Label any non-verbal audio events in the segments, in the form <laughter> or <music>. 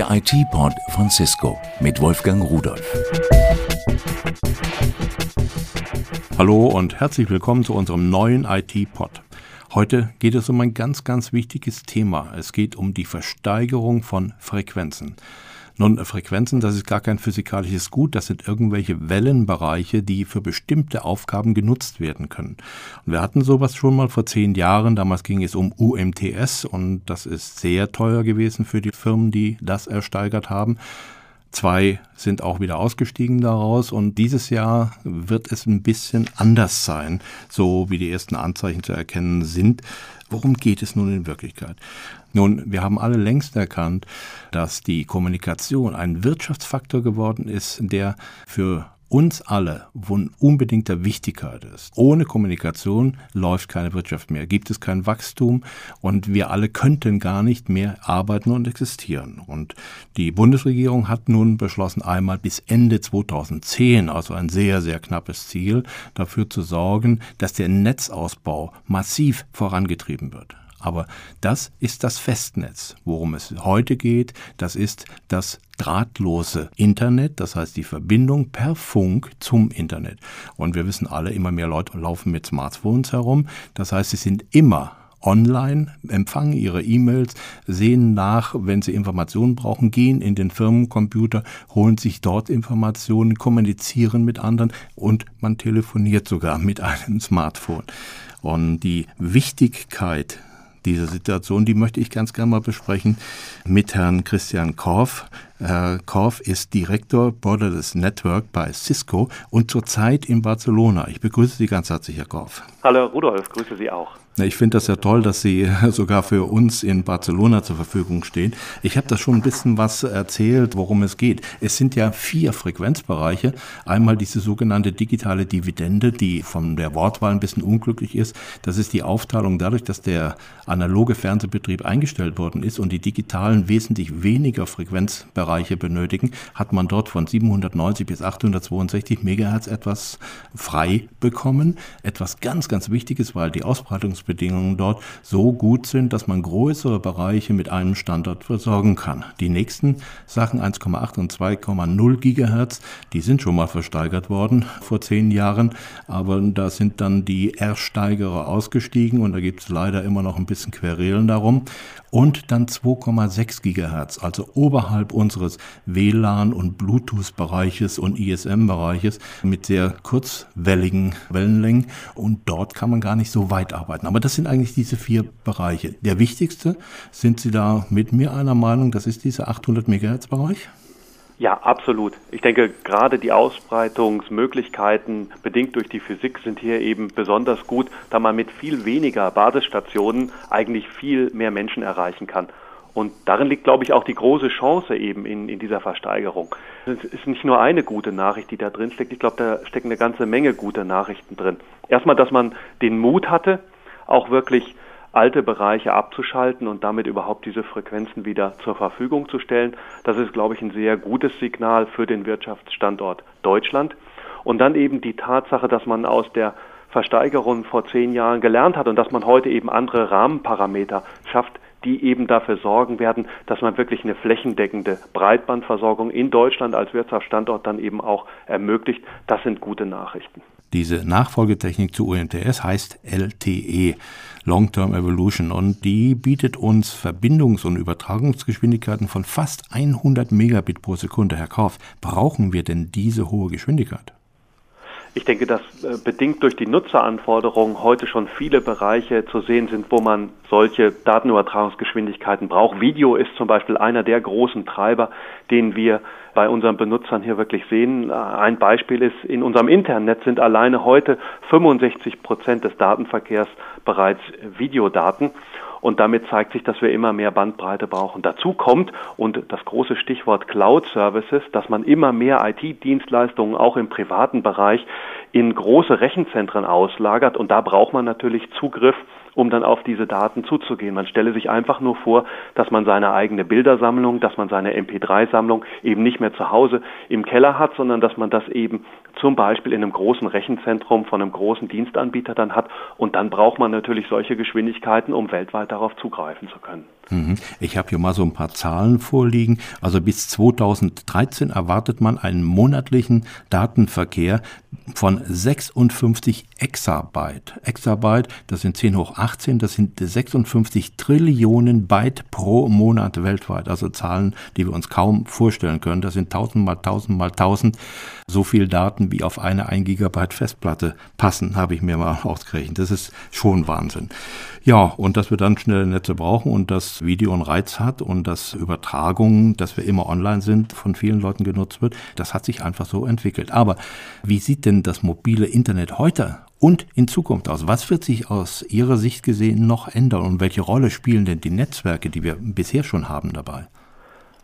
Der IT-Pod von Cisco mit Wolfgang Rudolf. Hallo und herzlich willkommen zu unserem neuen IT-Pod. Heute geht es um ein ganz, ganz wichtiges Thema. Es geht um die Versteigerung von Frequenzen. Nun, Frequenzen, das ist gar kein physikalisches Gut, das sind irgendwelche Wellenbereiche, die für bestimmte Aufgaben genutzt werden können. Und wir hatten sowas schon mal vor zehn Jahren, damals ging es um UMTS und das ist sehr teuer gewesen für die Firmen, die das ersteigert haben. Zwei sind auch wieder ausgestiegen daraus und dieses Jahr wird es ein bisschen anders sein, so wie die ersten Anzeichen zu erkennen sind. Worum geht es nun in Wirklichkeit? Nun, wir haben alle längst erkannt, dass die Kommunikation ein Wirtschaftsfaktor geworden ist, der für uns alle von unbedingter Wichtigkeit ist. Ohne Kommunikation läuft keine Wirtschaft mehr, gibt es kein Wachstum und wir alle könnten gar nicht mehr arbeiten und existieren. Und die Bundesregierung hat nun beschlossen, einmal bis Ende 2010, also ein sehr, sehr knappes Ziel, dafür zu sorgen, dass der Netzausbau massiv vorangetrieben wird. Aber das ist das Festnetz. Worum es heute geht, das ist das drahtlose Internet, das heißt die Verbindung per Funk zum Internet. Und wir wissen alle, immer mehr Leute laufen mit Smartphones herum. Das heißt, sie sind immer online, empfangen ihre E-Mails, sehen nach, wenn sie Informationen brauchen, gehen in den Firmencomputer, holen sich dort Informationen, kommunizieren mit anderen und man telefoniert sogar mit einem Smartphone. Und die Wichtigkeit diese Situation, die möchte ich ganz gerne mal besprechen mit Herrn Christian Korf. Herr Korf ist Direktor Borderless Network bei Cisco und zurzeit in Barcelona. Ich begrüße Sie ganz herzlich, Herr Korf. Hallo Rudolf, grüße Sie auch. Ich finde das ja toll, dass Sie <laughs> sogar für uns in Barcelona zur Verfügung stehen. Ich habe da schon ein bisschen was erzählt, worum es geht. Es sind ja vier Frequenzbereiche. Einmal diese sogenannte digitale Dividende, die von der Wortwahl ein bisschen unglücklich ist. Das ist die Aufteilung dadurch, dass der analoge Fernsehbetrieb eingestellt worden ist und die digitalen wesentlich weniger Frequenzbereiche benötigen, hat man dort von 790 bis 862 Megahertz etwas frei bekommen. Etwas ganz, ganz Wichtiges, weil die Ausbreitungs Bedingungen dort so gut sind, dass man größere Bereiche mit einem Standard versorgen kann. Die nächsten Sachen 1,8 und 2,0 Gigahertz, die sind schon mal versteigert worden vor zehn Jahren, aber da sind dann die Ersteigerer ausgestiegen und da gibt es leider immer noch ein bisschen Querelen darum. Und dann 2,6 Gigahertz, also oberhalb unseres WLAN- und Bluetooth-Bereiches und ISM-Bereiches mit sehr kurzwelligen Wellenlängen. Und dort kann man gar nicht so weit arbeiten. Aber das sind eigentlich diese vier Bereiche. Der wichtigste, sind Sie da mit mir einer Meinung, das ist dieser 800 Megahertz Bereich? Ja, absolut. Ich denke, gerade die Ausbreitungsmöglichkeiten bedingt durch die Physik sind hier eben besonders gut, da man mit viel weniger Basisstationen eigentlich viel mehr Menschen erreichen kann. Und darin liegt, glaube ich, auch die große Chance eben in, in dieser Versteigerung. Es ist nicht nur eine gute Nachricht, die da drin steckt. Ich glaube, da stecken eine ganze Menge gute Nachrichten drin. Erstmal, dass man den Mut hatte, auch wirklich alte Bereiche abzuschalten und damit überhaupt diese Frequenzen wieder zur Verfügung zu stellen. Das ist, glaube ich, ein sehr gutes Signal für den Wirtschaftsstandort Deutschland. Und dann eben die Tatsache, dass man aus der Versteigerung vor zehn Jahren gelernt hat und dass man heute eben andere Rahmenparameter schafft, die eben dafür sorgen werden, dass man wirklich eine flächendeckende Breitbandversorgung in Deutschland als Wirtschaftsstandort dann eben auch ermöglicht. Das sind gute Nachrichten. Diese Nachfolgetechnik zu UMTS heißt LTE, Long-Term Evolution, und die bietet uns Verbindungs- und Übertragungsgeschwindigkeiten von fast 100 Megabit pro Sekunde. Herr Kauf, brauchen wir denn diese hohe Geschwindigkeit? Ich denke, dass äh, bedingt durch die Nutzeranforderungen heute schon viele Bereiche zu sehen sind, wo man solche Datenübertragungsgeschwindigkeiten braucht. Video ist zum Beispiel einer der großen Treiber, den wir bei unseren Benutzern hier wirklich sehen. Äh, ein Beispiel ist, in unserem Internet sind alleine heute 65 Prozent des Datenverkehrs bereits Videodaten. Und damit zeigt sich, dass wir immer mehr Bandbreite brauchen. Dazu kommt, und das große Stichwort Cloud Services, dass man immer mehr IT-Dienstleistungen auch im privaten Bereich in große Rechenzentren auslagert. Und da braucht man natürlich Zugriff um dann auf diese Daten zuzugehen. Man stelle sich einfach nur vor, dass man seine eigene Bildersammlung, dass man seine MP3-Sammlung eben nicht mehr zu Hause im Keller hat, sondern dass man das eben zum Beispiel in einem großen Rechenzentrum von einem großen Dienstanbieter dann hat. Und dann braucht man natürlich solche Geschwindigkeiten, um weltweit darauf zugreifen zu können. Mhm. Ich habe hier mal so ein paar Zahlen vorliegen. Also bis 2013 erwartet man einen monatlichen Datenverkehr von 56 Exabyte. Exabyte, das sind 10 hoch 18, das sind 56 Trillionen Byte pro Monat weltweit. Also Zahlen, die wir uns kaum vorstellen können. Das sind 1000 mal 1000 mal 1000. So viel Daten wie auf eine 1 Gigabyte Festplatte passen, habe ich mir mal <laughs> ausgerechnet. Das ist schon Wahnsinn. Ja, und dass wir dann schnelle Netze brauchen und das Video einen Reiz hat und dass Übertragung, dass wir immer online sind, von vielen Leuten genutzt wird, das hat sich einfach so entwickelt. Aber wie sieht denn das mobile Internet heute und in Zukunft aus? Was wird sich aus Ihrer Sicht gesehen noch ändern und welche Rolle spielen denn die Netzwerke, die wir bisher schon haben, dabei?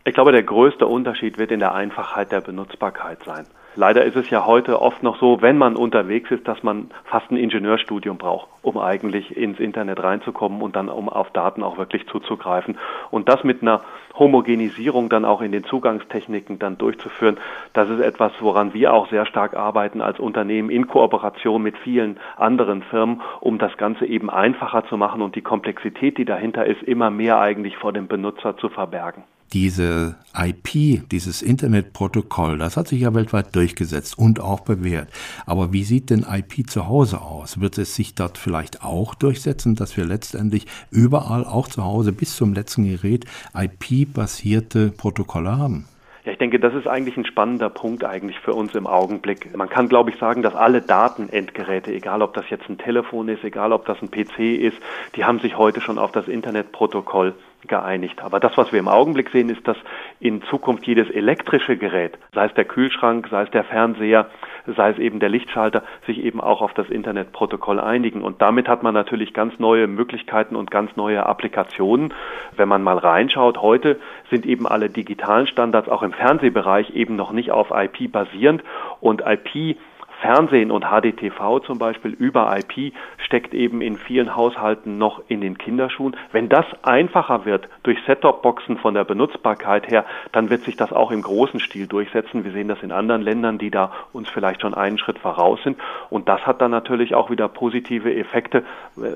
Ich glaube, der größte Unterschied wird in der Einfachheit der Benutzbarkeit sein. Leider ist es ja heute oft noch so, wenn man unterwegs ist, dass man fast ein Ingenieurstudium braucht, um eigentlich ins Internet reinzukommen und dann um auf Daten auch wirklich zuzugreifen. Und das mit einer Homogenisierung dann auch in den Zugangstechniken dann durchzuführen, das ist etwas, woran wir auch sehr stark arbeiten als Unternehmen in Kooperation mit vielen anderen Firmen, um das Ganze eben einfacher zu machen und die Komplexität, die dahinter ist, immer mehr eigentlich vor dem Benutzer zu verbergen diese IP, dieses Internetprotokoll, das hat sich ja weltweit durchgesetzt und auch bewährt. Aber wie sieht denn IP zu Hause aus? Wird es sich dort vielleicht auch durchsetzen, dass wir letztendlich überall, auch zu Hause bis zum letzten Gerät, IP-basierte Protokolle haben? Ja, ich denke, das ist eigentlich ein spannender Punkt eigentlich für uns im Augenblick. Man kann, glaube ich, sagen, dass alle Datenendgeräte, egal ob das jetzt ein Telefon ist, egal ob das ein PC ist, die haben sich heute schon auf das Internetprotokoll geeinigt. Aber das, was wir im Augenblick sehen, ist, dass in Zukunft jedes elektrische Gerät, sei es der Kühlschrank, sei es der Fernseher, sei es eben der Lichtschalter, sich eben auch auf das Internetprotokoll einigen. Und damit hat man natürlich ganz neue Möglichkeiten und ganz neue Applikationen. Wenn man mal reinschaut, heute sind eben alle digitalen Standards auch im Fernsehbereich eben noch nicht auf IP basierend und IP Fernsehen und HDTV zum Beispiel über IP steckt eben in vielen Haushalten noch in den Kinderschuhen. Wenn das einfacher wird durch Set-Top-Boxen von der Benutzbarkeit her, dann wird sich das auch im großen Stil durchsetzen. Wir sehen das in anderen Ländern, die da uns vielleicht schon einen Schritt voraus sind. Und das hat dann natürlich auch wieder positive Effekte.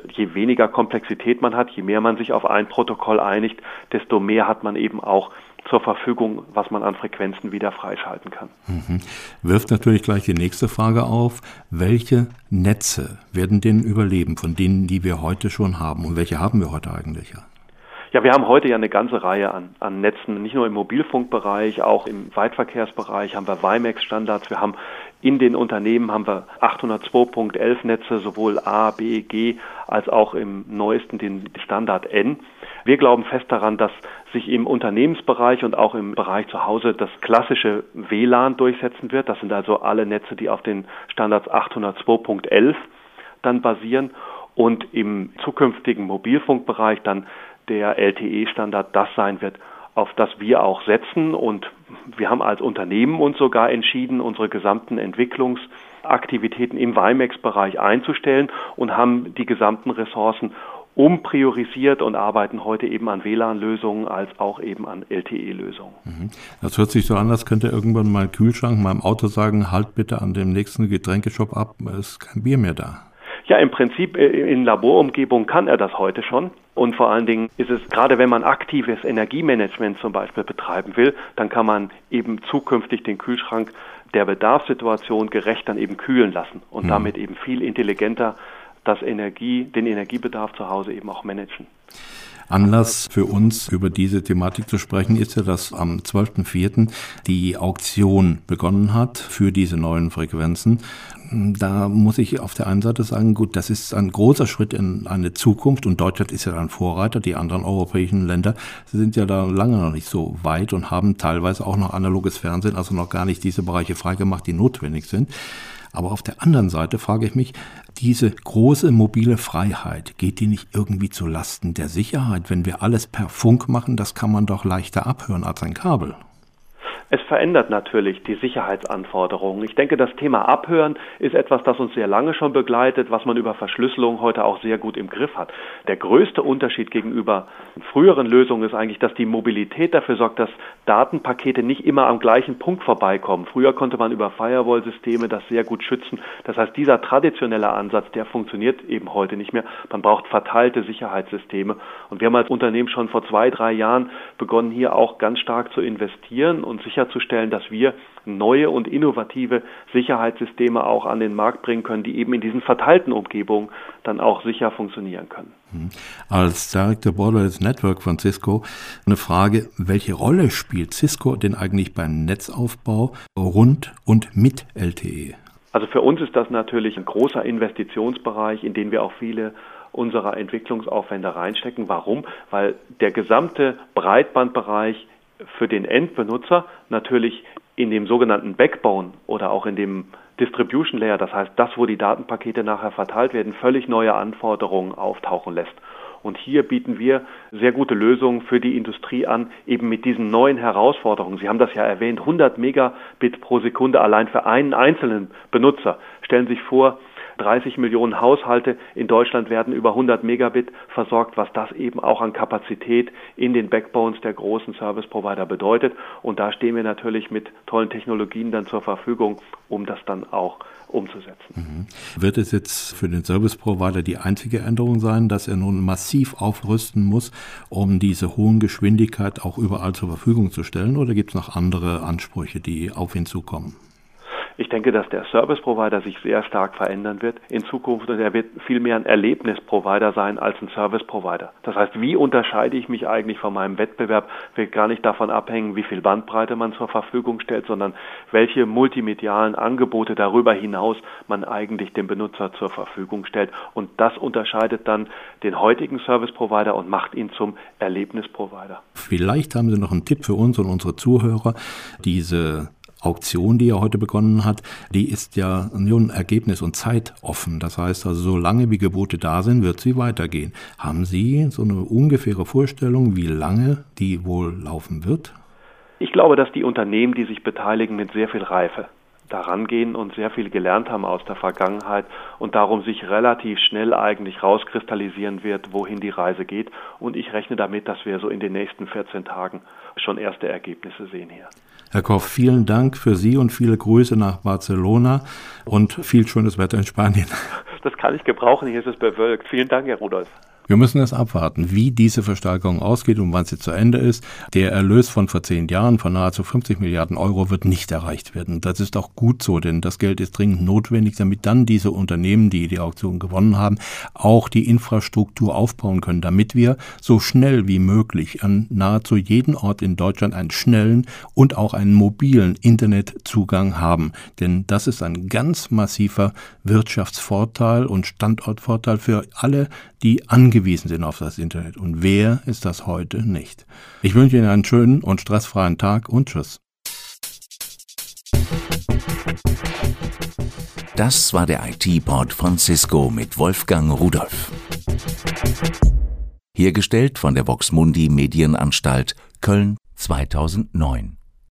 Je weniger Komplexität man hat, je mehr man sich auf ein Protokoll einigt, desto mehr hat man eben auch zur Verfügung, was man an Frequenzen wieder freischalten kann. Mhm. Wirft natürlich gleich die nächste Frage auf. Welche Netze werden denn überleben von denen, die wir heute schon haben? Und welche haben wir heute eigentlich? Ja, wir haben heute ja eine ganze Reihe an, an Netzen, nicht nur im Mobilfunkbereich, auch im Weitverkehrsbereich haben wir WiMAX-Standards, wir haben in den Unternehmen haben wir 802.11 Netze, sowohl A, B, G, als auch im neuesten den Standard N. Wir glauben fest daran, dass sich im Unternehmensbereich und auch im Bereich zu Hause das klassische WLAN durchsetzen wird. Das sind also alle Netze, die auf den Standards 802.11 dann basieren und im zukünftigen Mobilfunkbereich dann der LTE-Standard das sein wird, auf das wir auch setzen. Und wir haben als Unternehmen uns sogar entschieden, unsere gesamten Entwicklungsaktivitäten im WiMAX-Bereich einzustellen und haben die gesamten Ressourcen umpriorisiert und arbeiten heute eben an WLAN-Lösungen als auch eben an LTE-Lösungen. Mhm. Das hört sich so an, als könnte irgendwann mal Kühlschrank meinem Auto sagen, halt bitte an dem nächsten Getränkeshop ab, es ist kein Bier mehr da. Ja, im Prinzip äh, in Laborumgebung kann er das heute schon. Und vor allen Dingen ist es, gerade wenn man aktives Energiemanagement zum Beispiel betreiben will, dann kann man eben zukünftig den Kühlschrank der Bedarfssituation gerecht dann eben kühlen lassen und mhm. damit eben viel intelligenter das Energie, den Energiebedarf zu Hause eben auch managen. Anlass für uns, über diese Thematik zu sprechen, ist ja, dass am 12.04. die Auktion begonnen hat für diese neuen Frequenzen. Da muss ich auf der einen Seite sagen, gut, das ist ein großer Schritt in eine Zukunft und Deutschland ist ja ein Vorreiter. Die anderen europäischen Länder sind ja da lange noch nicht so weit und haben teilweise auch noch analoges Fernsehen, also noch gar nicht diese Bereiche freigemacht, die notwendig sind. Aber auf der anderen Seite frage ich mich, diese große mobile Freiheit, geht die nicht irgendwie zu Lasten der Sicherheit? Wenn wir alles per Funk machen, das kann man doch leichter abhören als ein Kabel. Es verändert natürlich die Sicherheitsanforderungen. Ich denke, das Thema Abhören ist etwas, das uns sehr lange schon begleitet, was man über Verschlüsselung heute auch sehr gut im Griff hat. Der größte Unterschied gegenüber früheren Lösungen ist eigentlich, dass die Mobilität dafür sorgt, dass Datenpakete nicht immer am gleichen Punkt vorbeikommen. Früher konnte man über Firewall-Systeme das sehr gut schützen. Das heißt, dieser traditionelle Ansatz, der funktioniert eben heute nicht mehr. Man braucht verteilte Sicherheitssysteme. Und wir haben als Unternehmen schon vor zwei, drei Jahren begonnen, hier auch ganz stark zu investieren und sicher sicherzustellen, dass wir neue und innovative Sicherheitssysteme auch an den Markt bringen können, die eben in diesen verteilten Umgebungen dann auch sicher funktionieren können. Mhm. Als Director Borderless Network von Cisco eine Frage, welche Rolle spielt Cisco denn eigentlich beim Netzaufbau rund und mit LTE? Also für uns ist das natürlich ein großer Investitionsbereich, in den wir auch viele unserer Entwicklungsaufwände reinstecken. Warum? Weil der gesamte Breitbandbereich für den Endbenutzer natürlich in dem sogenannten Backbone oder auch in dem Distribution Layer, das heißt das, wo die Datenpakete nachher verteilt werden, völlig neue Anforderungen auftauchen lässt. Und hier bieten wir sehr gute Lösungen für die Industrie an, eben mit diesen neuen Herausforderungen. Sie haben das ja erwähnt, 100 Megabit pro Sekunde allein für einen einzelnen Benutzer. Stellen Sie sich vor, 30 Millionen Haushalte in Deutschland werden über 100 Megabit versorgt, was das eben auch an Kapazität in den Backbones der großen Service Provider bedeutet. Und da stehen wir natürlich mit tollen Technologien dann zur Verfügung, um das dann auch umzusetzen. Mhm. Wird es jetzt für den Service Provider die einzige Änderung sein, dass er nun massiv aufrüsten muss, um diese hohen Geschwindigkeit auch überall zur Verfügung zu stellen, oder gibt es noch andere Ansprüche, die auf ihn zukommen? Ich denke, dass der Service Provider sich sehr stark verändern wird in Zukunft und er wird viel mehr ein Erlebnisprovider sein als ein Service Provider. Das heißt, wie unterscheide ich mich eigentlich von meinem Wettbewerb, wird gar nicht davon abhängen, wie viel Bandbreite man zur Verfügung stellt, sondern welche multimedialen Angebote darüber hinaus man eigentlich dem Benutzer zur Verfügung stellt. Und das unterscheidet dann den heutigen Service Provider und macht ihn zum Erlebnisprovider. Vielleicht haben Sie noch einen Tipp für uns und unsere Zuhörer, diese Auktion, die er heute begonnen hat, die ist ja nun ergebnis- und zeitoffen. Das heißt also, solange wie Gebote da sind, wird sie weitergehen. Haben Sie so eine ungefähre Vorstellung, wie lange die wohl laufen wird? Ich glaube, dass die Unternehmen, die sich beteiligen, mit sehr viel Reife daran gehen und sehr viel gelernt haben aus der Vergangenheit und darum sich relativ schnell eigentlich rauskristallisieren wird, wohin die Reise geht. Und ich rechne damit, dass wir so in den nächsten 14 Tagen schon erste Ergebnisse sehen hier. Herr Koch, vielen Dank für Sie und viele Grüße nach Barcelona und viel schönes Wetter in Spanien. Das kann ich gebrauchen, hier ist es bewölkt. Vielen Dank, Herr Rudolf. Wir müssen es abwarten, wie diese Verstärkung ausgeht und wann sie zu Ende ist. Der Erlös von vor zehn Jahren von nahezu 50 Milliarden Euro wird nicht erreicht werden. Das ist auch gut so, denn das Geld ist dringend notwendig, damit dann diese Unternehmen, die die Auktion gewonnen haben, auch die Infrastruktur aufbauen können, damit wir so schnell wie möglich an nahezu jeden Ort in Deutschland einen schnellen und auch einen mobilen Internetzugang haben. Denn das ist ein ganz massiver Wirtschaftsvorteil und Standortvorteil für alle, die angewiesen sind auf das Internet. Und wer ist das heute nicht? Ich wünsche Ihnen einen schönen und stressfreien Tag und Tschüss. Das war der IT-Pod von Cisco mit Wolfgang Rudolf. Hergestellt von der Voxmundi Medienanstalt Köln 2009.